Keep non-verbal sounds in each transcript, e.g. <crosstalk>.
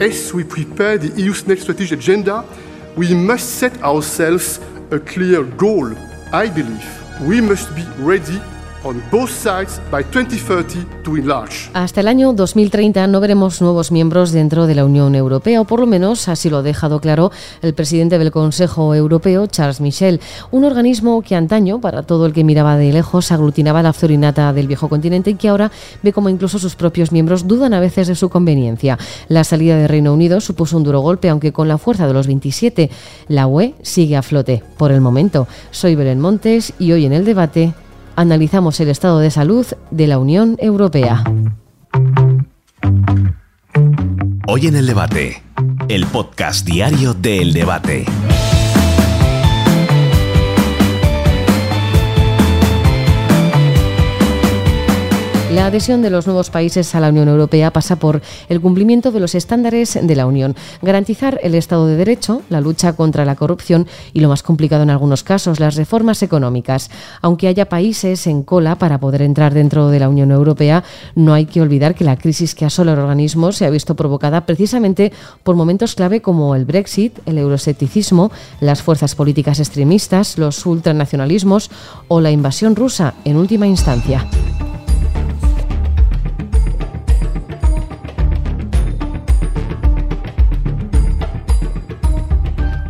As we prepare the EU's next strategic agenda, we must set ourselves a clear goal. I believe we must be ready Hasta el año 2030 no veremos nuevos miembros dentro de la Unión Europea, o por lo menos así lo ha dejado claro el presidente del Consejo Europeo, Charles Michel, un organismo que antaño, para todo el que miraba de lejos, aglutinaba la florinata del viejo continente y que ahora ve como incluso sus propios miembros dudan a veces de su conveniencia. La salida del Reino Unido supuso un duro golpe, aunque con la fuerza de los 27, la UE sigue a flote por el momento. Soy Belén Montes y hoy en el debate analizamos el estado de salud de la Unión Europea. Hoy en el debate, el podcast diario de El Debate. La adhesión de los nuevos países a la Unión Europea pasa por el cumplimiento de los estándares de la Unión, garantizar el Estado de Derecho, la lucha contra la corrupción y, lo más complicado en algunos casos, las reformas económicas. Aunque haya países en cola para poder entrar dentro de la Unión Europea, no hay que olvidar que la crisis que asola el organismo se ha visto provocada precisamente por momentos clave como el Brexit, el euroscepticismo, las fuerzas políticas extremistas, los ultranacionalismos o la invasión rusa en última instancia.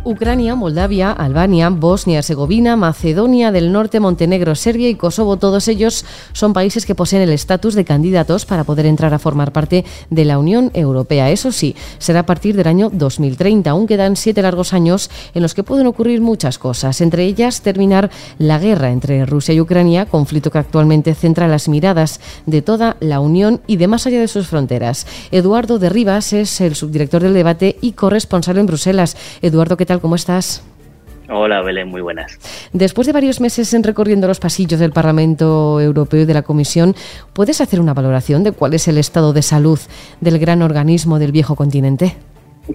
Ucrania, Moldavia, Albania, Bosnia, Herzegovina, Macedonia del Norte, Montenegro, Serbia y Kosovo, todos ellos son países que poseen el estatus de candidatos para poder entrar a formar parte de la Unión Europea. Eso sí, será a partir del año 2030. Aún quedan siete largos años en los que pueden ocurrir muchas cosas, entre ellas terminar la guerra entre Rusia y Ucrania, conflicto que actualmente centra las miradas de toda la Unión y de más allá de sus fronteras. Eduardo de Rivas es el subdirector del debate y corresponsal en Bruselas. Eduardo, ¿qué tal? ¿Cómo estás? Hola Belén, muy buenas. Después de varios meses en recorriendo los pasillos del Parlamento Europeo y de la Comisión, ¿puedes hacer una valoración de cuál es el estado de salud del gran organismo del viejo continente?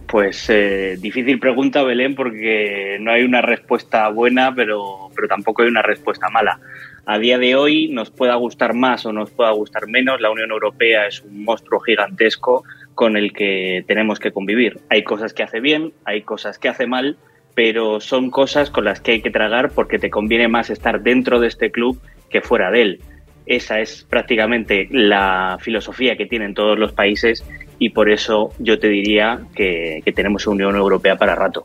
Pues eh, difícil pregunta, Belén, porque no hay una respuesta buena, pero, pero tampoco hay una respuesta mala. A día de hoy nos pueda gustar más o nos pueda gustar menos, la Unión Europea es un monstruo gigantesco con el que tenemos que convivir. Hay cosas que hace bien, hay cosas que hace mal, pero son cosas con las que hay que tragar porque te conviene más estar dentro de este club que fuera de él. Esa es prácticamente la filosofía que tienen todos los países y por eso yo te diría que, que tenemos Unión Europea para rato.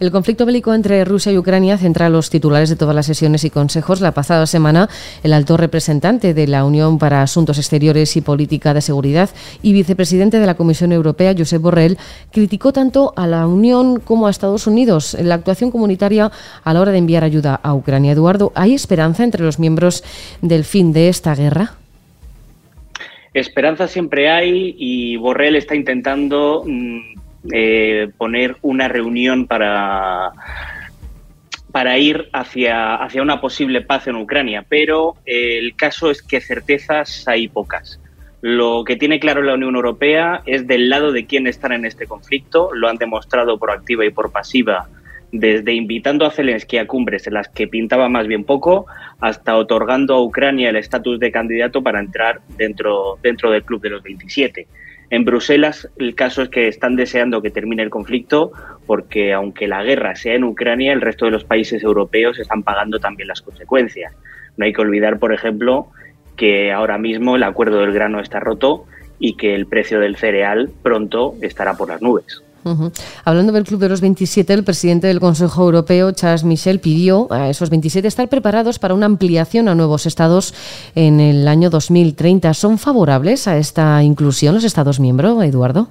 El conflicto bélico entre Rusia y Ucrania centra los titulares de todas las sesiones y consejos. La pasada semana, el alto representante de la Unión para Asuntos Exteriores y Política de Seguridad y vicepresidente de la Comisión Europea, Josep Borrell, criticó tanto a la Unión como a Estados Unidos en la actuación comunitaria a la hora de enviar ayuda a Ucrania. Eduardo, ¿hay esperanza entre los miembros del fin de esta guerra? Esperanza siempre hay y Borrell está intentando mm, eh, poner una reunión para, para ir hacia, hacia una posible paz en Ucrania, pero eh, el caso es que certezas hay pocas. Lo que tiene claro la Unión Europea es del lado de quién están en este conflicto, lo han demostrado por activa y por pasiva, desde invitando a Zelensky a cumbres en las que pintaba más bien poco, hasta otorgando a Ucrania el estatus de candidato para entrar dentro, dentro del club de los 27. En Bruselas el caso es que están deseando que termine el conflicto porque aunque la guerra sea en Ucrania, el resto de los países europeos están pagando también las consecuencias. No hay que olvidar, por ejemplo, que ahora mismo el acuerdo del grano está roto y que el precio del cereal pronto estará por las nubes. Hablando del Club de los 27, el presidente del Consejo Europeo, Charles Michel, pidió a esos 27 estar preparados para una ampliación a nuevos estados en el año 2030. ¿Son favorables a esta inclusión los estados miembros, Eduardo?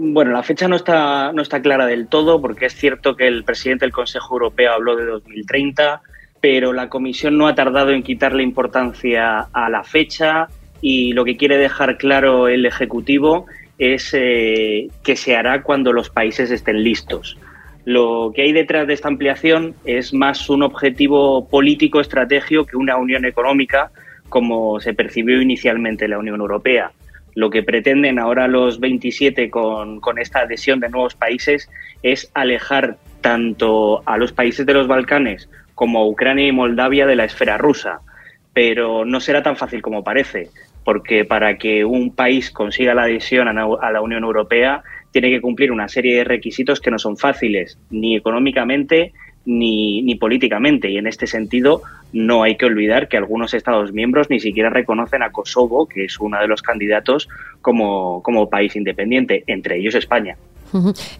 Bueno, la fecha no está, no está clara del todo porque es cierto que el presidente del Consejo Europeo habló de 2030, pero la Comisión no ha tardado en quitarle importancia a la fecha y lo que quiere dejar claro el Ejecutivo es eh, que se hará cuando los países estén listos. Lo que hay detrás de esta ampliación es más un objetivo político estratégico que una unión económica como se percibió inicialmente la Unión Europea. Lo que pretenden ahora los 27 con, con esta adhesión de nuevos países es alejar tanto a los países de los Balcanes como a Ucrania y Moldavia de la esfera rusa. Pero no será tan fácil como parece porque para que un país consiga la adhesión a la Unión Europea tiene que cumplir una serie de requisitos que no son fáciles, ni económicamente ni, políticamente. Y en este sentido, no hay que olvidar que algunos Estados miembros ni siquiera reconocen a Kosovo, que es uno de los candidatos, como país independiente, entre ellos España.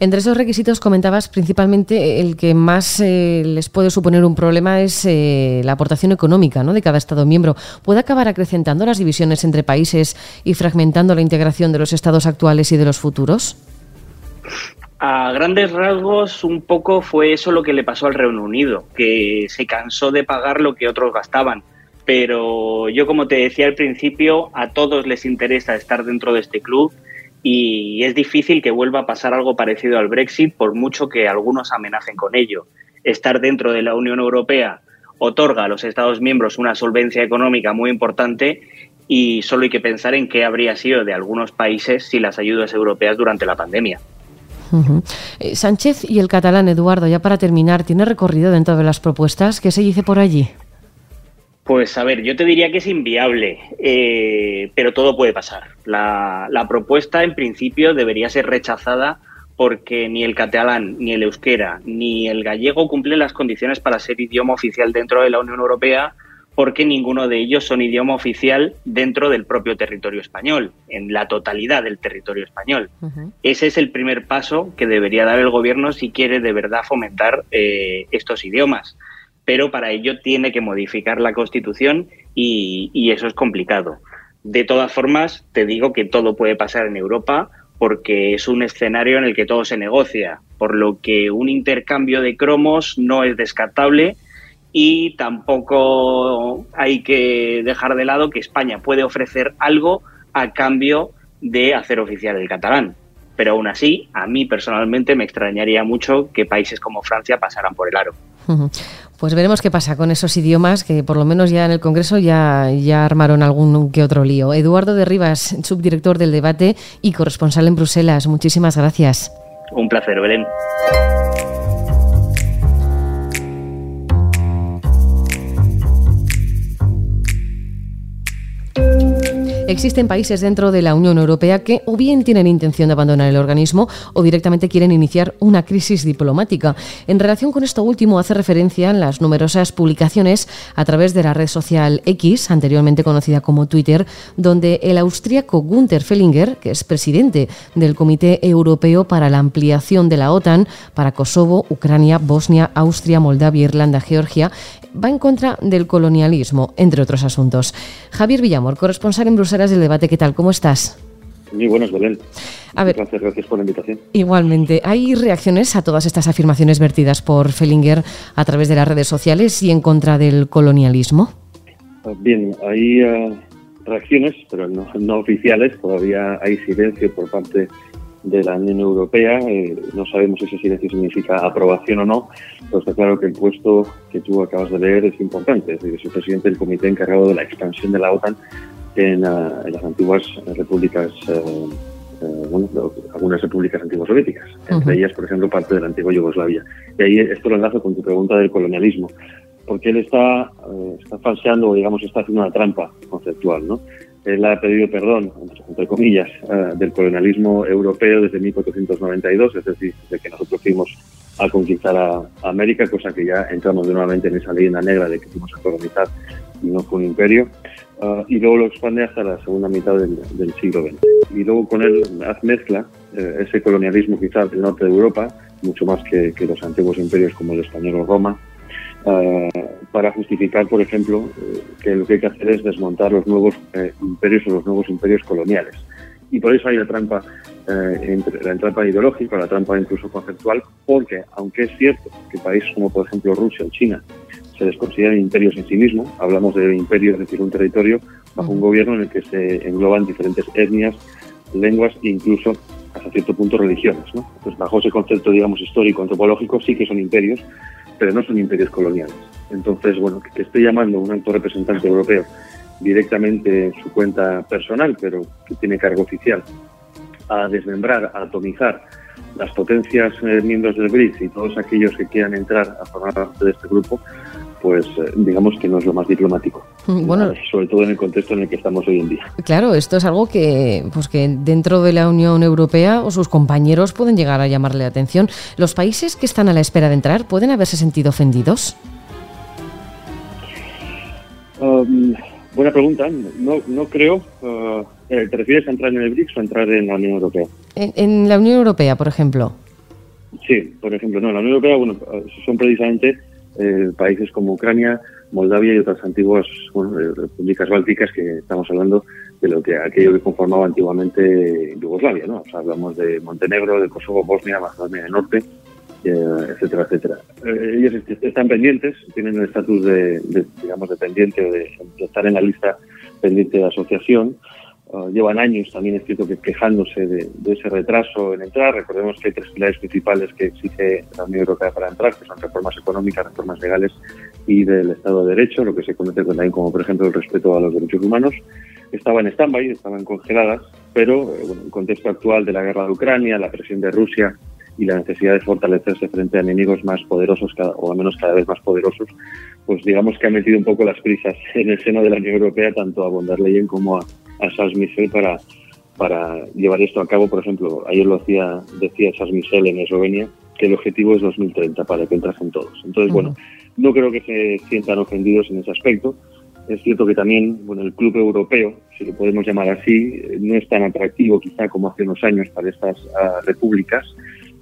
Entre esos requisitos comentabas principalmente el que más eh, les puede suponer un problema es eh, la aportación económica ¿no? de cada Estado miembro. ¿Puede acabar acrecentando las divisiones entre países y fragmentando la integración de los Estados actuales y de los futuros? A grandes rasgos, un poco fue eso lo que le pasó al Reino Unido, que se cansó de pagar lo que otros gastaban. Pero yo, como te decía al principio, a todos les interesa estar dentro de este club y es difícil que vuelva a pasar algo parecido al Brexit, por mucho que algunos amenacen con ello. Estar dentro de la Unión Europea otorga a los Estados miembros una solvencia económica muy importante y solo hay que pensar en qué habría sido de algunos países sin las ayudas europeas durante la pandemia. Eh, Sánchez y el catalán Eduardo, ya para terminar, ¿tiene recorrido dentro de las propuestas? ¿Qué se dice por allí? Pues a ver, yo te diría que es inviable, eh, pero todo puede pasar. La, propuesta, en principio, debería ser rechazada porque ni el catalán, ni el euskera, ni el gallego cumplen las condiciones para ser idioma oficial dentro de la Unión Europea, porque ninguno de ellos son idioma oficial dentro del propio territorio español, en la totalidad del territorio español. Ese es el primer paso que debería dar el gobierno si quiere de verdad fomentar eh, estos idiomas pero para ello tiene que modificar la Constitución y, eso es complicado. De todas formas, te digo que todo puede pasar en Europa porque es un escenario en el que todo se negocia, por lo que un intercambio de cromos no es descartable y tampoco hay que dejar de lado que España puede ofrecer algo a cambio de hacer oficial el catalán. Pero aún así, a mí personalmente me extrañaría mucho que países como Francia pasaran por el aro. <laughs> Pues veremos qué pasa con esos idiomas que por lo menos ya en el Congreso ya, ya armaron algún que otro lío. Eduardo de Rivas, subdirector del debate y corresponsal en Bruselas, muchísimas gracias. Un placer, Belén. Existen países dentro de la Unión Europea que o bien tienen intención de abandonar el organismo o directamente quieren iniciar una crisis diplomática. En relación con esto último hace referencia en las numerosas publicaciones a través de la red social X, anteriormente conocida como Twitter, donde el austríaco Gunther Fellinger, que es presidente del Comité Europeo para la Ampliación de la OTAN para Kosovo, Ucrania, Bosnia, Austria, Moldavia, Irlanda, Georgia, va en contra del colonialismo, entre otros asuntos. Javier Villamor, corresponsal en Bruselas del debate, ¿qué tal? ¿Cómo estás? Muy buenas, Belén. A ver, gracias, gracias por la invitación. Igualmente, ¿hay reacciones a todas estas afirmaciones vertidas por Fellinger a través de las redes sociales y en contra del colonialismo? Ah, bien, hay ah, reacciones, pero no, no, oficiales. Todavía hay silencio por parte de la Unión Europea. Eh, no sabemos si ese silencio significa aprobación o no, pero está claro que el puesto que tú acabas de leer es importante. Es decir, es el presidente del comité encargado de la expansión de la OTAN en, ah, las antiguas repúblicas, eh, eh, bueno, algunas repúblicas antiguas soviéticas, entre ellas, por ejemplo, parte de la antigua Yugoslavia. Y ahí esto lo enlazo con tu pregunta del colonialismo, porque él está, está falseando, o digamos, está haciendo una trampa conceptual, ¿no? él ha pedido perdón, entre comillas, eh, del colonialismo europeo desde 1492, es decir, desde que nosotros fuimos a conquistar a, América, cosa que ya entramos nuevamente en esa leyenda negra de que fuimos a colonizar y no fue un imperio, eh, y luego lo expande hasta la segunda mitad del, siglo XX. Y luego con él mezcla eh, ese colonialismo quizás del norte de Europa, mucho más que, que los antiguos imperios como el español o Roma, eh, para justificar, por ejemplo, eh, que lo que hay que hacer es desmontar los nuevos eh, imperios o los nuevos imperios coloniales. Y por eso hay la trampa, entre, la trampa ideológica, la trampa incluso conceptual, porque aunque es cierto que países como por ejemplo Rusia o China se les consideran imperios en sí mismos, hablamos de imperios, es decir, un territorio bajo un gobierno en el que se engloban diferentes etnias, lenguas e incluso hasta cierto punto religiones. ¿no? Pues bajo ese concepto, digamos, histórico, antropológico, sí que son imperios, pero no son imperios coloniales. Entonces, bueno, que esté llamando un alto representante europeo directamente en su cuenta personal, pero que tiene cargo oficial, a desmembrar, a atomizar las potencias eh, miembros del BRICS y todos aquellos que quieran entrar a formar parte de este grupo, pues eh, digamos que no es lo más diplomático. Mm, bueno, sobre todo en el contexto en el que estamos hoy en día. Claro, esto es algo que, pues que dentro de la Unión Europea o sus compañeros pueden llegar a llamarle la atención. ¿Los países que están a la espera de entrar pueden haberse sentido ofendidos? Um, buena pregunta. No, no creo. Uh, ¿Te refieres a entrar en el BRICS o a entrar en la Unión Europea? En, la Unión Europea, por ejemplo. Sí, por ejemplo, no, la Unión Europea, bueno, son precisamente eh, países como Ucrania, Moldavia y otras antiguas eh, repúblicas bálticas que estamos hablando de lo que aquello que conformaba antiguamente Yugoslavia, ¿no? O sea, hablamos de Montenegro, de Kosovo, Bosnia, Macedonia del Norte, eh, etcétera, etcétera. ellos están pendientes, tienen el estatus de, digamos, de pendiente o de, estar en la lista pendiente de asociación. Uh, llevan años también es cierto que quejándose de, ese retraso en entrar. Recordemos que hay tres pilares principales que exige la Unión Europea para entrar, que son reformas económicas, reformas legales y del Estado de Derecho, lo que se conoce también como, por ejemplo, el respeto a los derechos humanos. Estaban en stand-by, estaban congeladas, pero eh, bueno, en el contexto actual de la guerra de Ucrania, la presión de Rusia y la necesidad de fortalecerse frente a enemigos más poderosos, o al menos cada vez más poderosos, pues digamos que ha metido un poco las prisas <laughs> en el seno de la Unión Europea, tanto a von der Leyen como a, a Charles Michel para, para llevar esto a cabo. Por ejemplo, ayer lo hacía, decía Charles Michel en Eslovenia, que el objetivo es 2030 para que entrasen todos. Entonces, bueno, no creo que se sientan ofendidos en ese aspecto. Es cierto que también bueno, el club europeo, si lo podemos llamar así, no es tan atractivo quizá como hace unos años para estas uh, repúblicas,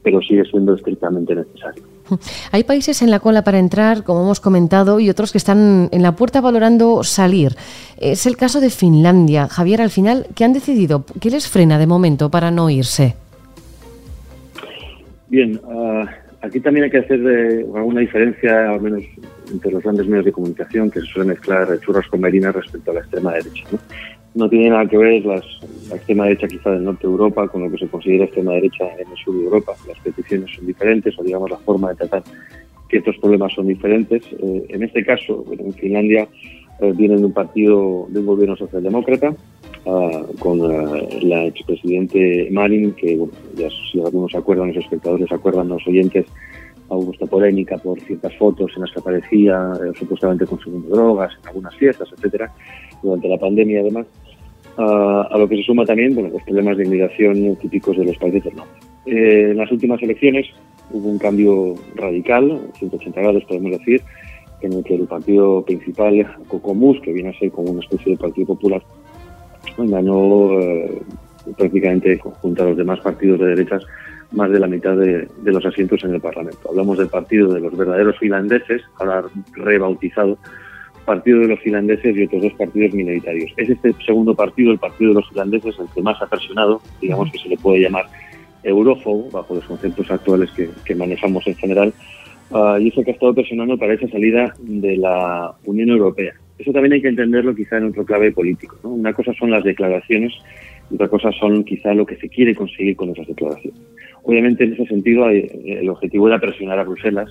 pero sigue siendo estrictamente necesario. <laughs> Hay países en la cola para entrar, como hemos comentado, y otros que están en la puerta valorando salir. Es el caso de Finlandia. Javier, al final, ¿qué han decidido? ¿Qué les frena de momento para no irse? Bien, uh, aquí también hay que hacer de, alguna diferencia, al menos entre los grandes medios de comunicación, que se suele mezclar churras con merinas respecto a la extrema derecha. ¿no? No tiene nada que ver las, la extrema derecha quizá del norte de Europa con lo que se considera extrema derecha en el sur de Europa. Las peticiones son diferentes o digamos la forma de tratar ciertos problemas son diferentes. Eh, en este caso, en Finlandia eh, viene de un partido de un gobierno socialdemócrata ah, con eh, la expresidente Marin, que ya si algunos acuerdan, los espectadores acuerdan, los oyentes, hubo esta polémica por ciertas fotos en las que aparecía supuestamente consumiendo drogas en algunas fiestas, etcétera, durante la pandemia además a, lo que se suma también bueno, los problemas de inmigración típicos de los países del norte. Eh, en las últimas elecciones hubo un cambio radical, 180 grados podemos decir, en el que el partido principal, Cocomus, que viene a ser como una especie de partido popular, ganó eh, prácticamente junto a los demás partidos de derechas más de la mitad de, de, los asientos en el Parlamento. Hablamos del partido de los verdaderos finlandeses, ahora rebautizado partido de los finlandeses y otros dos partidos minoritarios. Es este segundo partido, el partido de los finlandeses, el que más ha presionado, digamos que se le puede llamar eurófobo, bajo los conceptos actuales que, manejamos en general, uh, y es el que ha estado presionando para esa salida de la Unión Europea. Eso también hay que entenderlo quizá en otro clave político. Una cosa son las declaraciones y otra cosa son quizá lo que se quiere conseguir con esas declaraciones. Obviamente, en ese sentido, el objetivo era presionar a Bruselas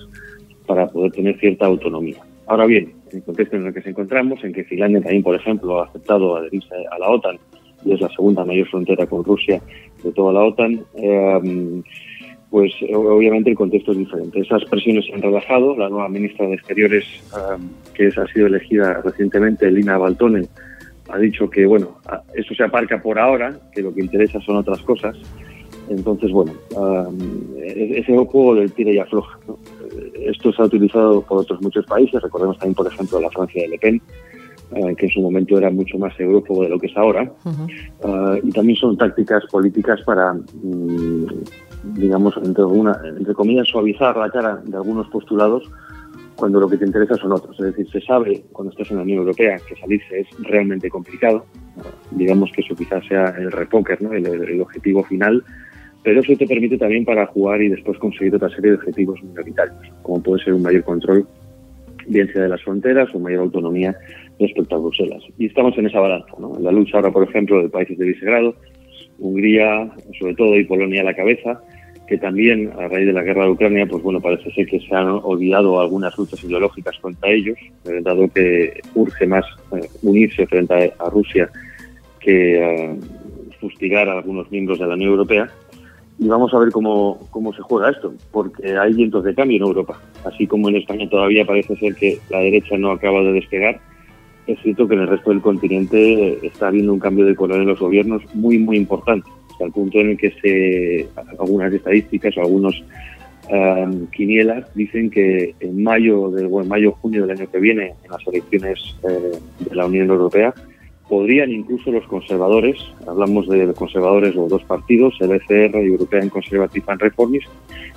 para poder tener cierta autonomía. Ahora bien, en el contexto en el que se encontramos, en que Finlandia también, por ejemplo, ha aceptado adherirse a la OTAN y es la segunda mayor frontera con Rusia de toda la OTAN, eh, pues obviamente el contexto es diferente. Esas presiones se han relajado. La nueva ministra de Exteriores, eh, que ha sido elegida recientemente, Lina Baltonen, ha dicho que, bueno, eso se aparca por ahora, que lo que interesa son otras cosas. Entonces, bueno, ese juego del tira y afloja. Esto se ha utilizado por otros muchos países. Recordemos también, por ejemplo, la Francia de Le Pen, eh, que en su momento era mucho más eurófobo de lo que es ahora. Ah, y también son tácticas políticas para, mm, digamos, entre, una, entre comillas, suavizar la cara de algunos postulados cuando lo que te interesa son otros. Es decir, se sabe cuando estás en la Unión Europea que salirse es realmente complicado. digamos que eso quizás sea el repóker, ¿no? el objetivo final pero eso te permite también para jugar y después conseguir otra serie de objetivos minoritarios, como puede ser un mayor control, bien sea de las fronteras o mayor autonomía respecto a Bruselas. Y estamos en esa balanza, ¿no? La lucha ahora, por ejemplo, de países de Visegrado, Hungría, sobre todo, y Polonia a la cabeza, que también, a raíz de la guerra de Ucrania, pues bueno, parece ser que se han olvidado algunas luchas ideológicas contra ellos, eh, dado que urge más eh, unirse frente a, Rusia que eh, fustigar a algunos miembros de la Unión Europea y vamos a ver cómo, cómo se juega esto, porque hay vientos de cambio en Europa. Así como en España todavía parece ser que la derecha no acaba de despegar, es cierto que en el resto del continente está habiendo un cambio de color en los gobiernos muy, muy importante, hasta el punto en el que se, algunas estadísticas o algunos um, quinielas dicen que en mayo, de, en mayo junio del año que viene, en las elecciones eh, de la Unión Europea, podrían incluso los conservadores, hablamos de conservadores o dos partidos, el ECR, European Conservative and Reformist,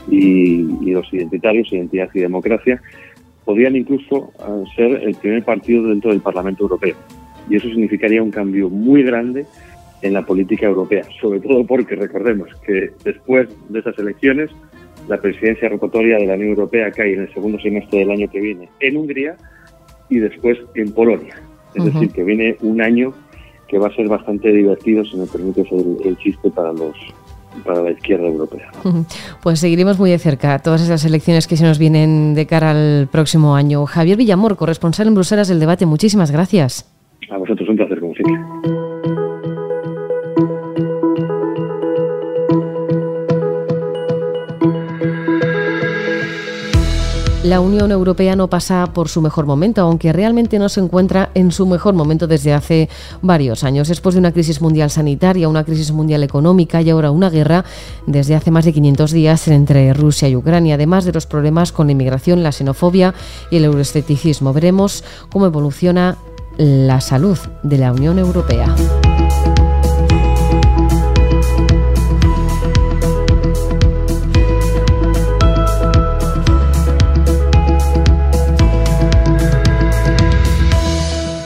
y, y los identitarios, Identidad y Democracia, podrían incluso eh, ser el primer partido dentro del Parlamento Europeo. Y eso significaría un cambio muy grande en la política europea, sobre todo porque recordemos que después de esas elecciones la presidencia rotatoria de la Unión Europea cae en el segundo semestre del año que viene en Hungría y después en Polonia. Es decir, que viene un año que va a ser bastante divertido, si me permites el, el chiste, para los para la izquierda europea. Pues seguiremos muy de cerca todas esas elecciones que se nos vienen de cara al próximo año. Javier Villamor, corresponsal en Bruselas del debate, muchísimas gracias. A vosotros un placer, como siempre. La Unión Europea no pasa por su mejor momento, aunque realmente no se encuentra en su mejor momento desde hace varios años. Después de una crisis mundial sanitaria, una crisis mundial económica y ahora una guerra desde hace más de 500 días entre Rusia y Ucrania, además de los problemas con la inmigración, la xenofobia y el euroescepticismo. Veremos cómo evoluciona la salud de la Unión Europea.